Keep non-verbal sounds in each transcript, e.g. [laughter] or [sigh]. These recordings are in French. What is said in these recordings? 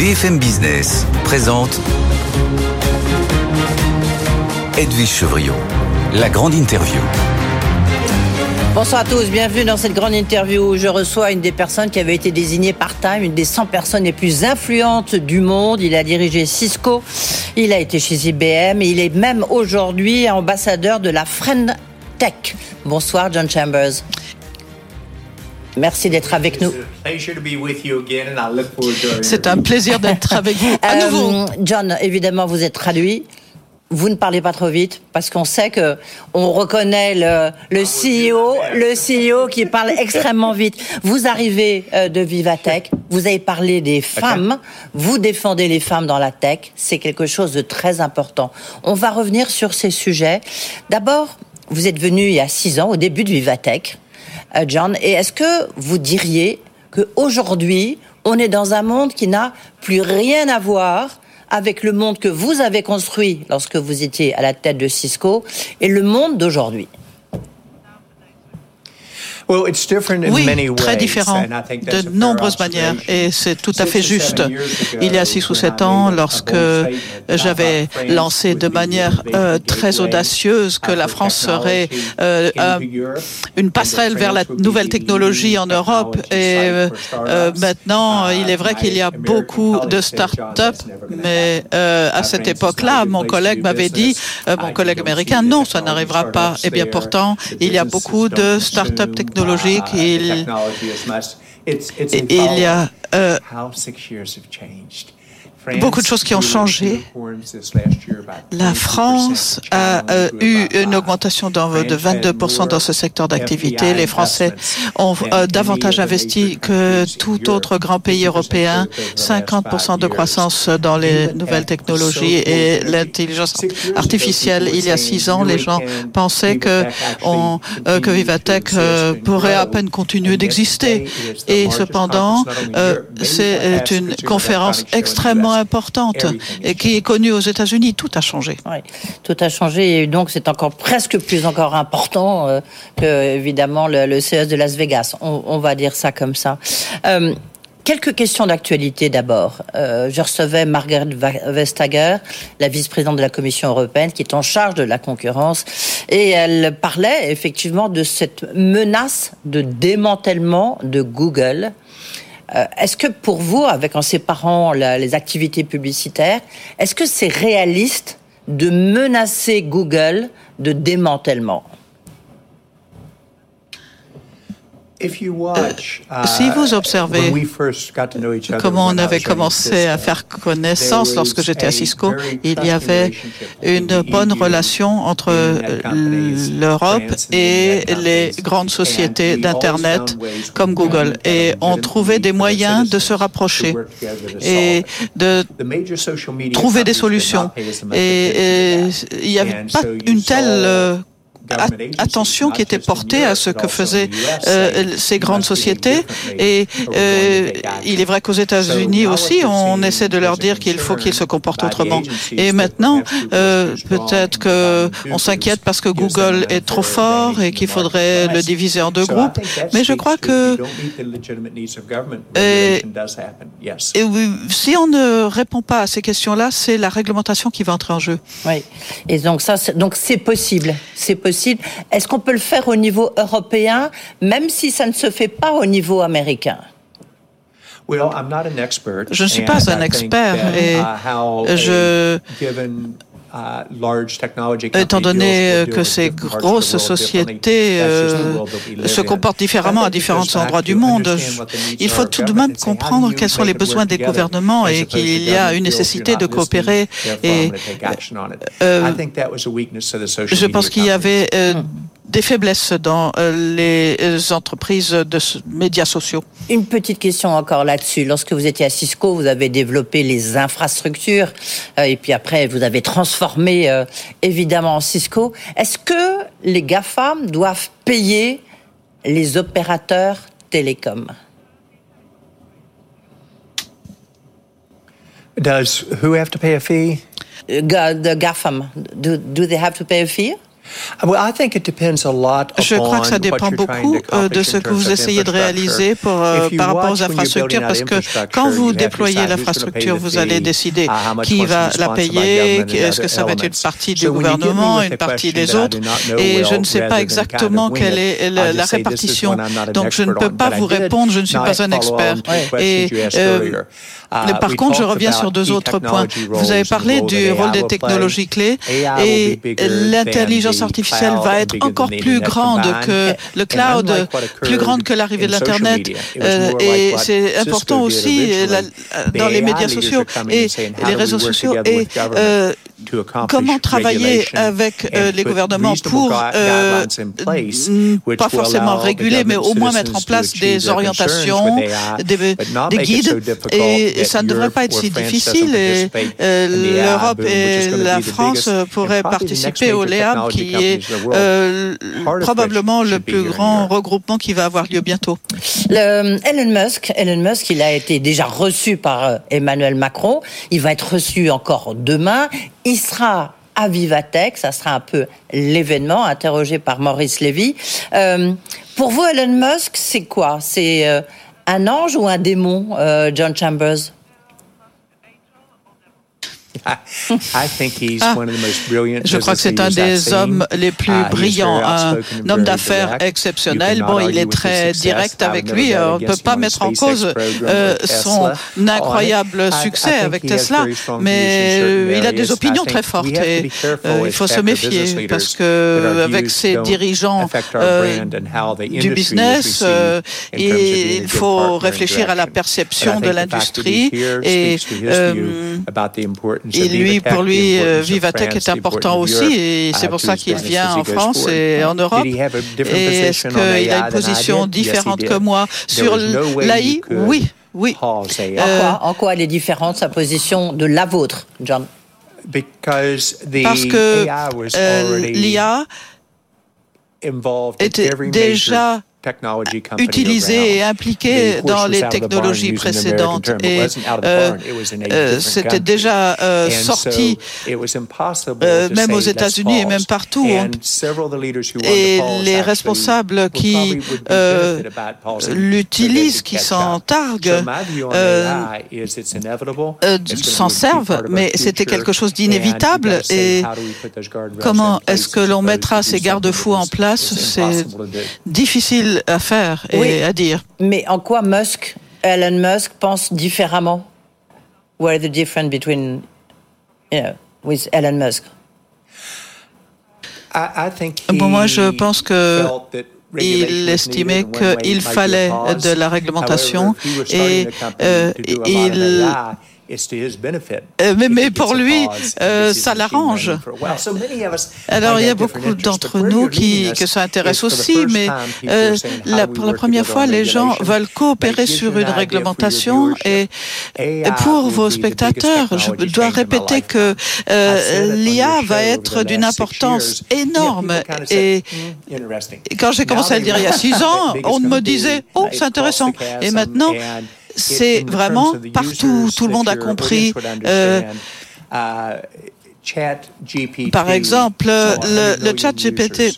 BFM Business présente Edwige Chevriot, la grande interview. Bonsoir à tous, bienvenue dans cette grande interview où je reçois une des personnes qui avait été désignée par Time, une des 100 personnes les plus influentes du monde. Il a dirigé Cisco, il a été chez IBM et il est même aujourd'hui ambassadeur de la Friend Tech. Bonsoir John Chambers. Merci d'être avec nous. C'est un plaisir d'être [laughs] avec vous à Euh, nouveau. John, évidemment, vous êtes traduit. Vous ne parlez pas trop vite parce qu'on sait que on reconnaît le, le CEO, le CEO qui parle extrêmement vite. Vous arrivez euh, de Vivatech, vous avez parlé des femmes, vous défendez les femmes dans la tech, c'est quelque chose de très important. On va revenir sur ces sujets. D'abord, vous êtes venu il y a six ans, au début de Vivatech, euh, John, et est-ce que vous diriez que aujourd'hui, on est dans un monde qui n'a plus rien à voir avec le monde que vous avez construit lorsque vous étiez à la tête de Cisco et le monde d'aujourd'hui? Oui, très différent de nombreuses manières et c'est tout à fait juste. Il y a six ou sept ans, lorsque j'avais lancé de manière euh, très audacieuse que la France serait euh, un- une passerelle vers la nouvelle technologie en Europe et euh, euh, maintenant, il est vrai qu'il y a beaucoup de start-up, mais euh, à cette époque-là, mon collègue m'avait dit, euh, mon collègue américain, non, ça n'arrivera pas. Eh bien, pourtant, il y a beaucoup de start-up technologiques. Il, et il y a beaucoup de choses qui ont changé. La France a euh, eu une augmentation dans- de 22% dans ce secteur d'activité. Les Français ont euh, davantage investi que tout autre grand pays européen. 50% de croissance dans les nouvelles technologies et l'intelligence artificielle. Il y a six ans, les gens pensaient que, on, euh, que Vivatech pourrait à peine continuer d'exister. Et cependant, c'est une conférence extrêmement importante et qui est connue aux États-Unis. Tout a changé. Oui, tout a changé et donc c'est encore presque plus encore important euh, que évidemment le, le CES de Las Vegas. On, on va dire ça comme ça. Euh, Quelques questions d'actualité d'abord. Euh, je recevais Margaret Vestager, la vice-présidente de la Commission européenne, qui est en charge de la concurrence, et elle parlait effectivement de cette menace de démantèlement de Google. Euh, est-ce que pour vous, avec en séparant les activités publicitaires, est-ce que c'est réaliste de menacer Google de démantèlement? Si vous observez comment on avait commencé à faire connaissance lorsque j'étais à Cisco, il y avait une bonne relation entre l'Europe et les grandes sociétés d'Internet comme Google. Et on trouvait des moyens de se rapprocher et de trouver des solutions. Et, et il n'y avait pas une telle euh, attention qui était portée à ce que faisaient euh, ces grandes sociétés. Et euh, il est vrai qu'aux États-Unis aussi, on essaie de leur dire qu'il faut qu'ils se comportent autrement. Et maintenant, euh, peut-être que on s'inquiète parce que Google est trop fort et qu'il faudrait le diviser en deux groupes. Mais je crois que Et- et oui, si on ne répond pas à ces questions-là, c'est la réglementation qui va entrer en jeu. Oui. Et donc ça, donc c'est possible. C'est possible. Est-ce qu'on peut le faire au niveau européen, même si ça ne se fait pas au niveau américain? Je ne suis pas un expert et je Étant donné que ces grosses sociétés euh, se comportent différemment à différents endroits du monde, il faut tout de même comprendre quels sont les besoins des gouvernements et qu'il y a une nécessité de coopérer. Et euh, je pense qu'il y avait euh, des faiblesses dans euh, les entreprises de médias sociaux. Une petite question encore là-dessus. Lorsque vous étiez à Cisco, vous avez développé les infrastructures euh, et puis après vous avez transformé euh, évidemment en Cisco. Est-ce que les GAFAM doivent payer les opérateurs télécoms? Does who have to pay a fee? The GAFAM, do, do they have to pay a fee? Je crois que ça dépend beaucoup euh, de ce que vous essayez de réaliser pour, euh, par rapport aux infrastructures, parce que quand vous déployez l'infrastructure, vous allez décider uh, qui va la payer, est-ce que ça va être une partie du gouvernement, une partie des autres, et je ne sais pas exactement quelle est la, répartition. Donc je ne peux pas vous répondre, je ne suis pas un expert. Et euh, uh, par contre, je reviens sur deux autres points. Vous avez parlé du rôle des technologies clés et l'intelligence artificielle va être encore plus grande que le cloud, plus grande que l'arrivée de l'Internet. Euh, et c'est important aussi euh, dans les médias sociaux et les réseaux sociaux. Et comment travailler avec euh, les gouvernements pour euh, pas forcément réguler, mais au moins mettre en place des orientations, des, guides. Et, ça ne devrait pas être si difficile. Euh, L'Europe et la France pourraient participer au LEAM, qui est probablement le plus grand regroupement qui va avoir lieu bientôt. Le, Elon Musk, Elon Musk, il a été déjà reçu par Emmanuel Macron. Il va être reçu encore demain. Il sera à Vivatech, ça sera un peu l'événement, interrogé par Maurice Lévy. Euh, pour vous, Elon Musk, c'est quoi? C'est euh, un ange ou un démon, euh, John Chambers? [laughs] ah, je crois que c'est un des hommes les plus uh, brillants, un homme d'affaires exceptionnel. Bon, il est très direct avec lui. On ne peut pas mettre en cause euh, son incroyable succès avec Tesla, mais euh, il a des opinions très fortes et euh, il faut se méfier parce que avec ses dirigeants du business, il faut réfléchir à la perception de l'industrie et et lui, pour lui, euh, Vivatech est important aussi, et c'est pour ça qu'il vient en France et en Europe. Et est-ce qu'il a une position différente que moi sur l'AI Oui, oui. Euh, en, quoi, elle est différente, sa position de la vôtre, John? Parce que euh, l'IA était déjà utilisé et impliqué dans les technologies précédentes. Et euh, euh, c'était déjà euh, sorti, même aux États-Unis et même partout. et les responsables qui l'utilisent, qui s'en targuent, s'en servent, mais c'était quelque chose d'inévitable. Et comment est-ce que l'on mettra ces garde-fous en place? C'est difficile à faire et à dire. Mais en quoi Musk, Elon Musk, pense différemment? What is the difference between, you know, with Elon Musk? Bon, moi, je pense que il estimait qu'il fallait de la réglementation et euh, il euh, mais, mais, pour lui, euh, ça l'arrange. Alors il y a beaucoup d'entre nous qui que ça intéresse aussi, mais euh, pour la première fois, les gens veulent coopérer sur une réglementation. Et, pour vos spectateurs, je dois répéter que l'IA va être d'une importance énorme. Et, quand j'ai commencé à le dire il y a six [laughs] ans, on me disait oh c'est intéressant. Et maintenant c'est vraiment partout, tout le monde a compris. Euh, par exemple, le, chat GPT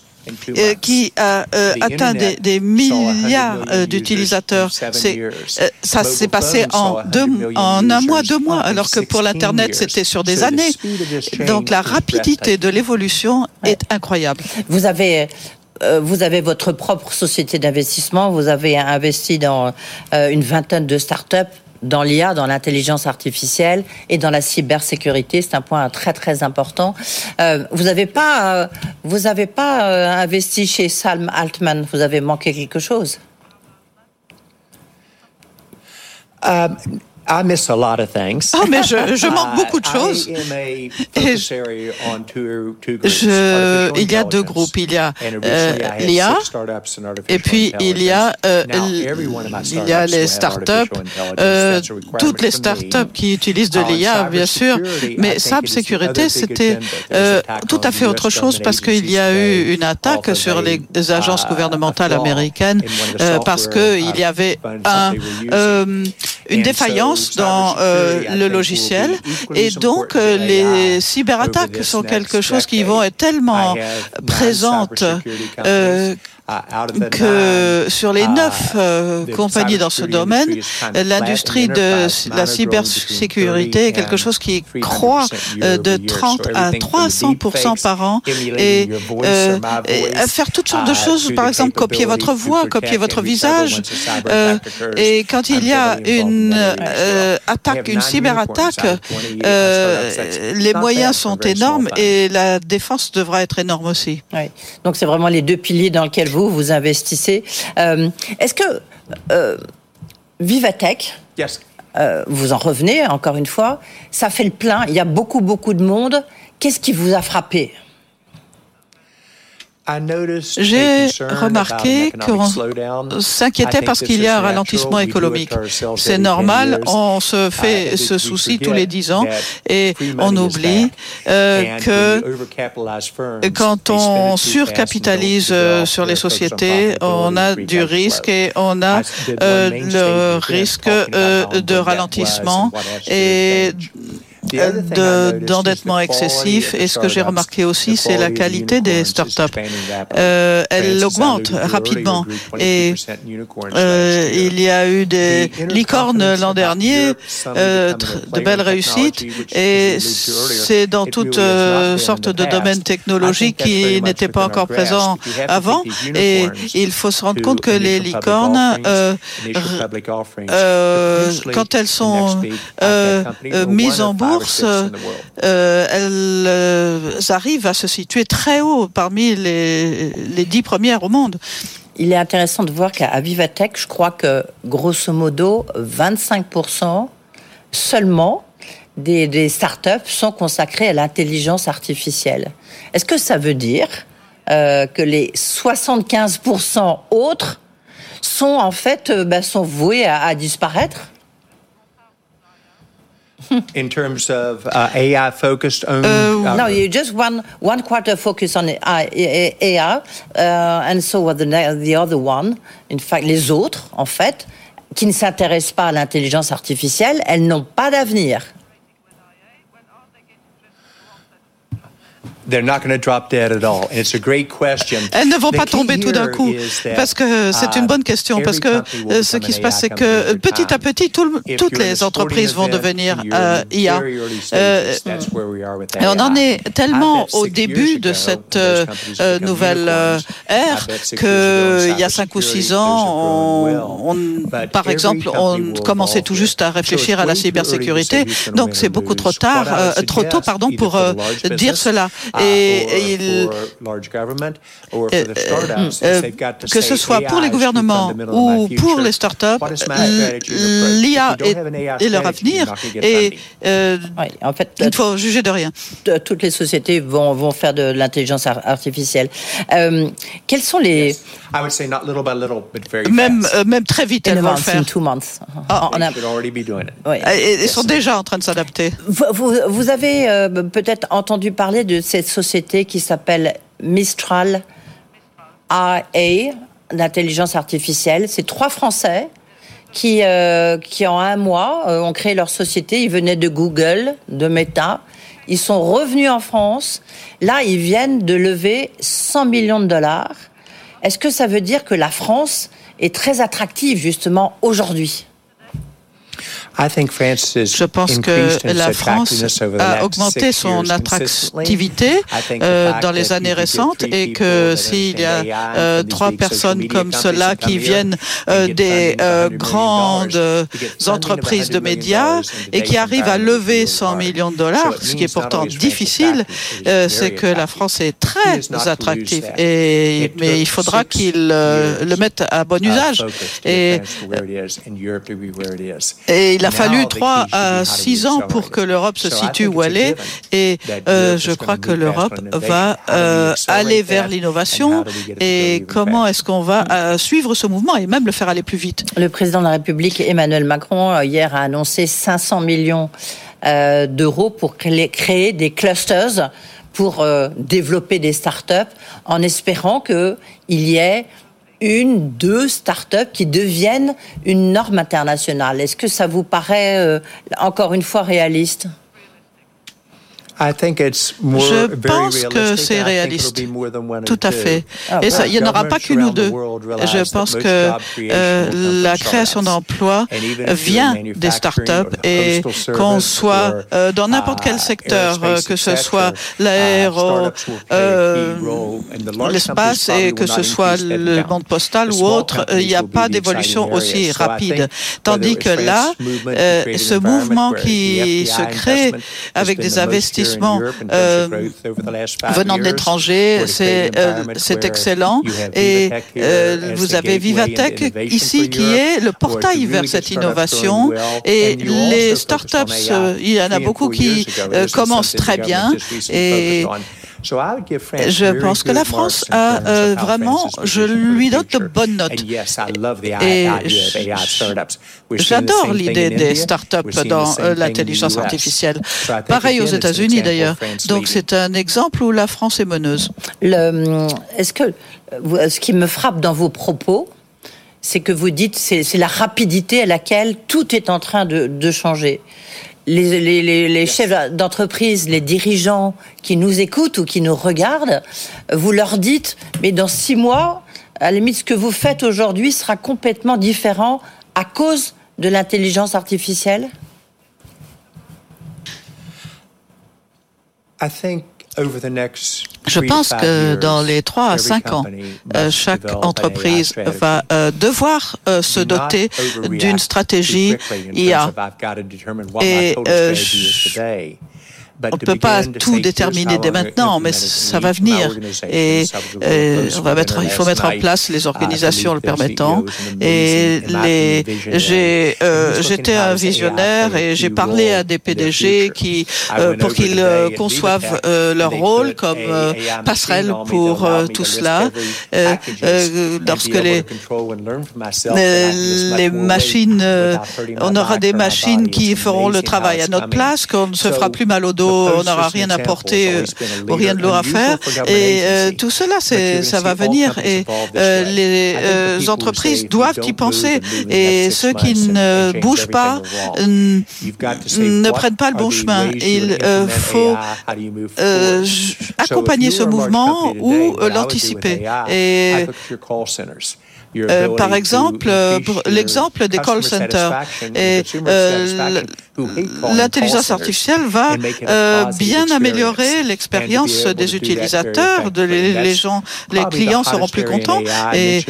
euh, qui a euh, atteint des, milliards d'utilisateurs. ça s'est passé en, deux, en un mois, deux mois, alors que pour l'Internet, c'était sur des années. Donc la rapidité de l'évolution est incroyable. Vous avez euh, vous avez votre propre société d'investissement, vous avez investi dans euh, une vingtaine de start-up dans l'IA, dans l'intelligence artificielle et dans la cybersécurité. C'est un point très très important. Euh, vous n'avez pas, vous avez pas investi chez Salm Altman. Vous avez manqué quelque chose? I miss a lot of things. Oh, mais je, je manque [laughs] beaucoup de choses. je, il y a deux groupes. Il y a euh, l'IA et puis il y a, euh, il y a les startups, euh, toutes les startups qui utilisent de l'IA, bien sûr. Mais SAP Sécurité, c'était tout à fait autre chose parce qu'il y a eu une attaque sur les agences gouvernementales américaines parce qu'il y avait un une défaillance dans le logiciel. et donc les cyberattaques sont quelque chose qui vont être tellement présentes que sur les neuf euh, compagnies dans ce domaine, l'industrie de la cybersécurité est quelque chose qui croît euh, de 30 à 300 par an et, euh, faire toutes sortes de choses, par exemple copier votre voix, copier votre visage. et quand il y a une attaque, une cyberattaque, les moyens sont énormes et la défense devra être énorme aussi. Donc c'est vraiment les deux piliers dans lesquels vous, vous investissez. Euh, est-ce que euh, Vivatech, euh, vous en revenez encore une fois, ça fait le plein, il y a beaucoup, beaucoup de monde. Qu'est-ce qui vous a frappé? J'ai remarqué qu'on s'inquiétait parce qu'il y a un ralentissement économique. C'est normal, on se fait ce souci tous les dix ans et on oublie euh, que quand on surcapitalise euh, sur les sociétés, on a du risque et on a euh, le risque de ralentissement et d'endettement excessif. Et ce que j'ai remarqué aussi, c'est la qualité des startups. Euh, elle augmente rapidement. Et euh, il y a eu des licornes l'an dernier, euh, de belles réussites. Et c'est dans toutes euh, sortes de domaines technologiques qui n'étaient pas encore présents avant. Et il faut se rendre compte que les licornes, euh, euh, quand elles sont mises en bourse, euh, elles euh, arrivent à se situer très haut parmi les, les dix premières au monde. Il est intéressant de voir qu'à Vivatech, je crois que grosso modo, 25% seulement des, des startups sont consacrées à l'intelligence artificielle. Est-ce que ça veut dire euh, que les 75% autres sont en fait ben, sont voués à, à disparaître? [laughs] in terms of uh, AI focused only? Uh, no, you just one one quarter focus on AI, AI uh, and so what the the other one. In fact, les autres, en fait, qui ne s'intéressent pas à l'intelligence artificielle, elles n'ont pas d'avenir. Elles ne vont pas tomber tout d'un coup parce que c'est une bonne question parce que euh, ce qui se passe c'est que petit à petit toutes les entreprises vont devenir euh, IA. Euh, et on en est tellement au début de cette nouvelle ère qu'il y a cinq ou six ans, on, par exemple, on commençait tout juste à réfléchir à la cybersécurité. Donc c'est beaucoup trop tard, trop tôt, pardon, pour dire cela. Et il, que ce soit pour les gouvernements ou pour les startups, l'IA est, leur avenir et euh, en fait, il faut juger de rien. Toutes les sociétés vont, vont faire de l'intelligence artificielle. Euh, quels sont les même, euh, même très vite, elles vont le faire. Ah, Ils sont déjà en train de s'adapter. Vous, vous, avez euh, peut-être entendu parler de cette société qui s'appelle Mistral IA, d'intelligence artificielle. C'est trois Français qui, euh, qui en un mois ont créé leur société. Ils venaient de Google, de Meta. Ils sont revenus en France. Là, ils viennent de lever 100 millions de dollars est-ce que ça veut dire que la France est très attractive justement aujourd'hui? Je pense que la France a augmenté son attractivité euh, dans les années récentes et que s'il y a euh, trois personnes comme cela qui viennent euh, des grandes entreprises de médias et qui arrivent à lever 100 millions de dollars, ce qui est pourtant difficile, c'est que la France est très attractive. Et, mais il faudra qu'ils le mettent à bon usage. Et, et il a fallu trois à six ans pour que l'Europe se situe où elle est. et euh, je crois que l'Europe va euh, aller vers l'innovation. Et comment est-ce qu'on va euh, suivre ce mouvement et même le faire aller plus vite? Le président de la République Emmanuel Macron hier a annoncé 500 millions d'euros pour créer des clusters pour développer des start-up en espérant qu'il y ait une, deux start-up qui deviennent une norme internationale. Est-ce que ça vous paraît euh, encore une fois réaliste? Je pense que c'est réaliste. Tout à fait. Ah, Et ça, il n'y en aura pas qu'une ou deux. Je pense que euh, la création d'emplois vient des startups et qu'on soit euh, dans n'importe quel uh, secteur, euh, que ce soit uh, l'aéro, l'espace et que ce soit le monde postal ou autre, il n'y a pas d'évolution aussi rapide. Tandis que là, ce mouvement qui se crée avec des investissements euh, venant de l'étranger, c'est euh, excellent. Et euh, vous avez Vivatech ici qui est le portail vers cette innovation. Et les startups, il y en a beaucoup qui commencent très bien. Et je pense que la France a euh, vraiment, je lui donne de bonnes notes. Et j'adore l'idée des startups dans euh, l'intelligence artificielle. Pareil aux États-Unis d'ailleurs. Donc c'est un exemple où la France est meneuse. Est-ce que ce qui me frappe dans vos propos, c'est que vous dites c'est la rapidité à laquelle tout est en train de, de changer les, chefs d'entreprise, les dirigeants qui nous écoutent ou qui nous regardent, vous leur dites, mais dans six mois, à la limite, ce que vous faites aujourd'hui sera complètement différent à cause de l'intelligence artificielle? Je pense que dans les trois à cinq ans, euh, chaque entreprise va euh, devoir euh, se doter d'une stratégie IA. Et on ne peut pas tout déterminer dès maintenant, mais ça va venir. Et euh, on va mettre, il faut mettre en place les organisations le permettant. Et les, j'ai, euh, j'étais un visionnaire et j'ai parlé à des PDG qui, euh, pour qu'ils conçoivent leur rôle comme passerelle pour tout cela. lorsque les, les machines, on aura des machines qui feront le travail à notre place, qu'on ne se fera plus mal au dos on n'aura rien à porter euh, ou rien de lourd à faire. Et euh, tout cela, ça va venir. Et euh, les entreprises doivent y penser. Et ceux qui ne bougent pas ne prennent pas le bon chemin. Il faut accompagner ce mouvement ou l'anticiper. Et euh, par exemple, euh, l'exemple des call centers. Et euh, l'intelligence artificielle va bien améliorer l'expérience des utilisateurs. De les, gens, les clients seront plus contents. Et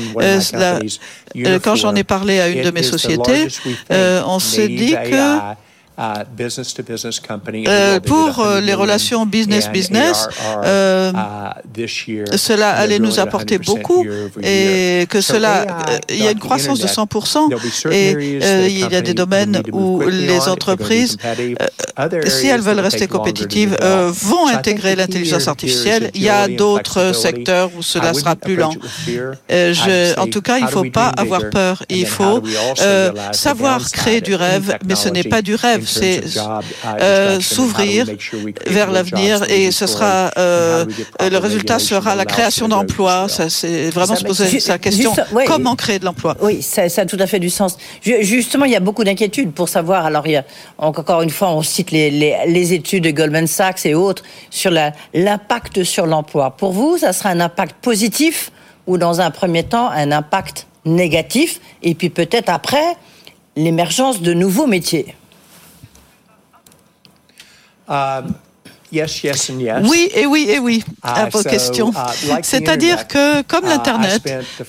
quand j'en ai parlé à une de mes sociétés, on s'est dit que euh, pour euh, les relations business-business, euh, uh, cela allait nous apporter beaucoup et que cela, il y a une croissance de 100% et il y a des domaines où les entreprises, si elles veulent rester compétitives, vont intégrer l'intelligence artificielle. Il y a d'autres secteurs où cela sera plus lent. en tout cas, il ne faut pas avoir peur. Il faut savoir créer du rêve, mais ce n'est pas du rêve c'est euh, s'ouvrir vers l'avenir et ce sera euh, le résultat sera la création d'emplois. Ça, c'est vraiment se poser sa question comment créer de l'emploi? Oui, ça, a tout à fait du sens. Justement, il y a beaucoup d'inquiétudes pour savoir. Alors, il y a, encore une fois, on cite les, les études de Goldman Sachs et autres sur l'impact sur l'emploi. Pour vous, ça sera un impact positif ou dans un premier temps un impact négatif et puis peut-être après l'émergence de nouveaux métiers? Um, oui et oui et oui à uh, vos questions. Uh, C'est-à-dire que comme uh, l'Internet,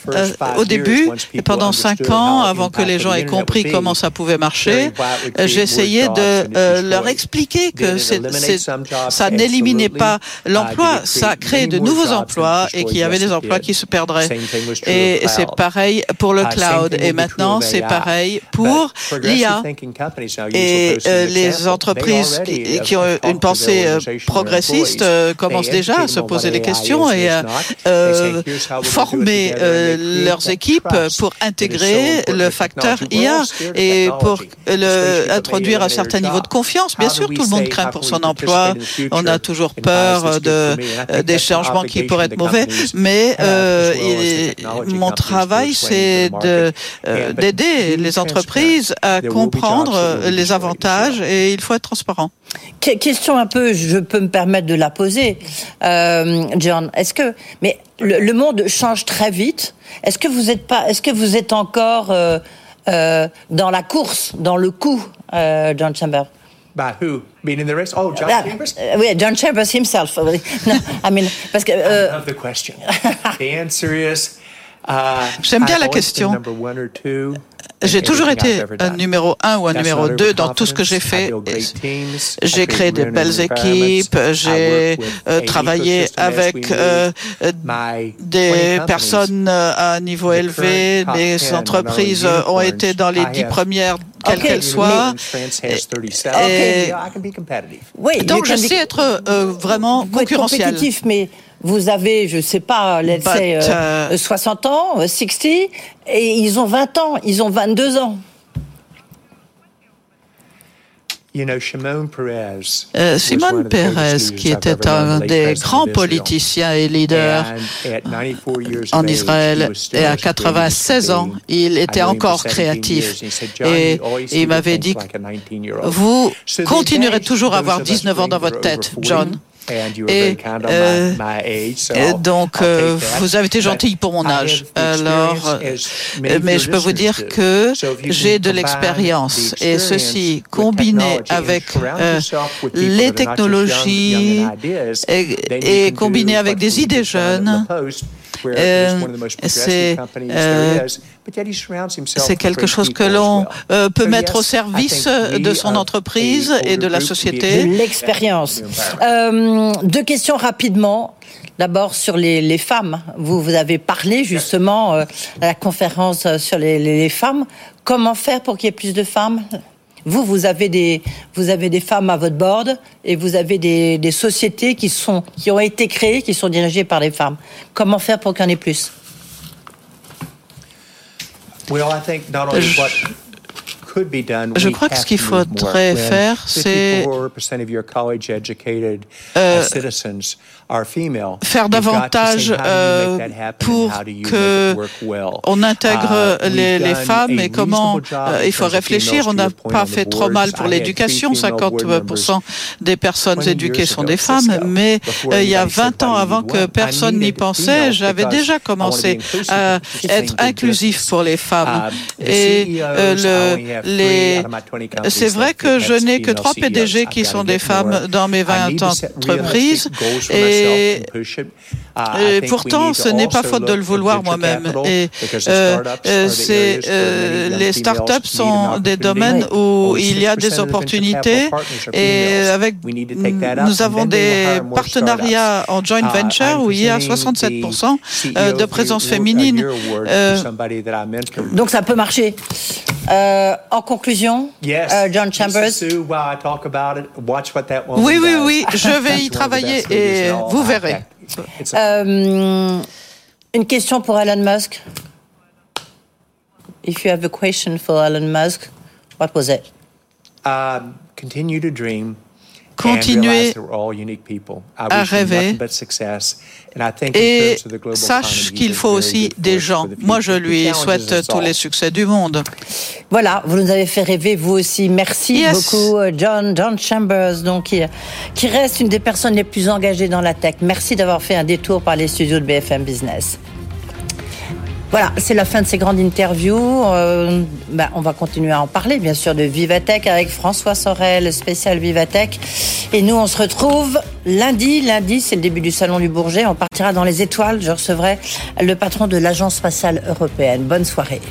euh, au début et pendant cinq ans, avant que les gens aient compris comment ça pouvait marcher, j'ai essayé de euh, leur expliquer que ça n'éliminait pas l'emploi, ça créait de nouveaux emplois et qu'il y avait des emplois qui se perdraient. Et c'est pareil pour le cloud. Et maintenant, c'est pareil pour l'IA. Et euh, les entreprises qui, qui ont une pensée progressistes commencent déjà à se poser les questions et à former leurs équipes pour intégrer le facteur IA et pour le, introduire un certain niveau de confiance. Bien sûr, tout le monde craint pour son emploi. On a toujours peur de, des changements qui pourraient être mauvais, mais euh, mon travail, c'est d'aider les entreprises à comprendre les avantages et il faut être transparent. Question un peu, je peux me permettre de la poser, euh, John. Est-ce que, mais le, monde change très vite. Est-ce que vous êtes pas, est-ce que vous êtes encore euh, euh, dans la course, dans le coup, John Chambers? By who? In the race? Oh, John ah, Chambers? Uh, oui, John Chambers himself. [laughs] no, I mean, parce que. Uh, I love the question. the answer is. Uh, J'aime bien la question. J'ai toujours été un numéro un ou un numéro deux dans tout ce que j'ai fait. J'ai créé de belles équipes, j'ai euh, travaillé avec euh, des personnes euh, à un niveau élevé, mes entreprises ont été dans les dix premières quelles qu'elles soient. Oui, donc je sais être vraiment concurrentiel. Mais vous avez, je sais pas, let's say, 60 ans, 60, et ils ont 20 ans, ils ont 22 ans. Euh, Simone Perez, qui était un des grands politiciens et leaders en Israël, et à 96 ans, il était encore créatif. Et il m'avait dit, vous continuerez toujours à avoir 19 ans dans votre tête, John. Et, euh, donc, euh, vous avez été gentil pour mon âge. Alors, euh, mais je peux vous dire que j'ai de l'expérience et ceci combiné avec les technologies et, et combiné avec des idées jeunes, c'est c'est quelque chose que l'on euh, peut mettre au service de son entreprise et de la société. L'expérience. Euh, deux questions rapidement. D'abord sur les, femmes. Vous, vous avez parlé justement euh, à la conférence sur les, femmes. Comment faire pour qu'il y ait plus de femmes? Vous, vous avez des, vous avez des femmes à votre board et vous avez des, des sociétés qui sont, qui ont été créées, qui sont dirigées par les femmes. Comment faire pour qu'il y en ait plus? Je crois que ce qu'il faudrait faire, c'est euh, faire davantage euh, pour que on intègre uh, les, femmes et comment euh, il faut réfléchir. On n'a pas fait trop mal pour l'éducation. 50% des personnes éduquées sont des femmes, mais il y a 20 ans avant que personne n'y pensait, j'avais déjà commencé à être inclusif pour les femmes. Uh, et le, c'est vrai que je n'ai que trois PDG qui sont des femmes dans mes 20 entreprises. et, pourtant ce n'est pas faute de le vouloir moi-même. Et euh, euh, c'est euh, les startups sont des domaines où il y a des opportunités. et avec nous avons des partenariats en joint venture où il y a 67% de présence féminine. Donc ça peut marcher. En conclusion, uh, John Chambers. Oui, oui, oui, je vais [laughs] y travailler et vous verrez. Euh, une question pour Elon Musk. If you have a question for Elon Musk, what was it? Um, continue to dream continuer à rêver et sache qu'il faut aussi des gens. Moi, je lui souhaite tous les succès du monde. Voilà, vous nous avez fait rêver, vous aussi. Merci beaucoup, euh, John, John Chambers, donc, qui, qui reste une des personnes les plus engagées dans la tech. Merci d'avoir fait un détour par les studios de BFM Business. Voilà, c'est la fin de ces grandes interviews. Euh, ben, on va continuer à en parler, bien sûr, de Vivatech avec François Sorel, spécial Vivatech. Et nous, on se retrouve lundi. Lundi, c'est le début du Salon du Bourget. On partira dans les étoiles. Je recevrai le patron de l'Agence spatiale européenne. Bonne soirée.